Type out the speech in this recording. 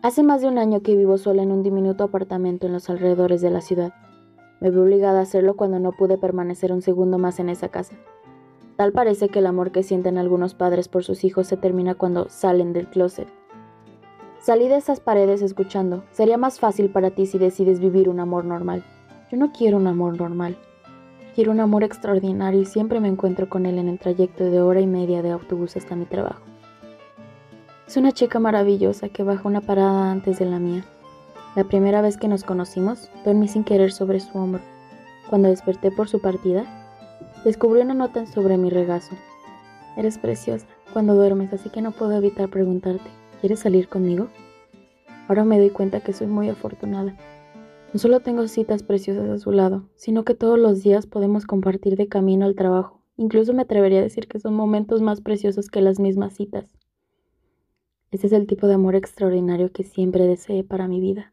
Hace más de un año que vivo sola en un diminuto apartamento en los alrededores de la ciudad. Me vi obligada a hacerlo cuando no pude permanecer un segundo más en esa casa. Tal parece que el amor que sienten algunos padres por sus hijos se termina cuando salen del closet. Salí de esas paredes escuchando. Sería más fácil para ti si decides vivir un amor normal. Yo no quiero un amor normal. Quiero un amor extraordinario y siempre me encuentro con él en el trayecto de hora y media de autobús hasta mi trabajo. Es una chica maravillosa que baja una parada antes de la mía. La primera vez que nos conocimos, dormí sin querer sobre su hombro. Cuando desperté por su partida, descubrí una nota sobre mi regazo. Eres preciosa cuando duermes, así que no puedo evitar preguntarte, ¿quieres salir conmigo? Ahora me doy cuenta que soy muy afortunada. No solo tengo citas preciosas a su lado, sino que todos los días podemos compartir de camino al trabajo. Incluso me atrevería a decir que son momentos más preciosos que las mismas citas. Ese es el tipo de amor extraordinario que siempre deseé para mi vida.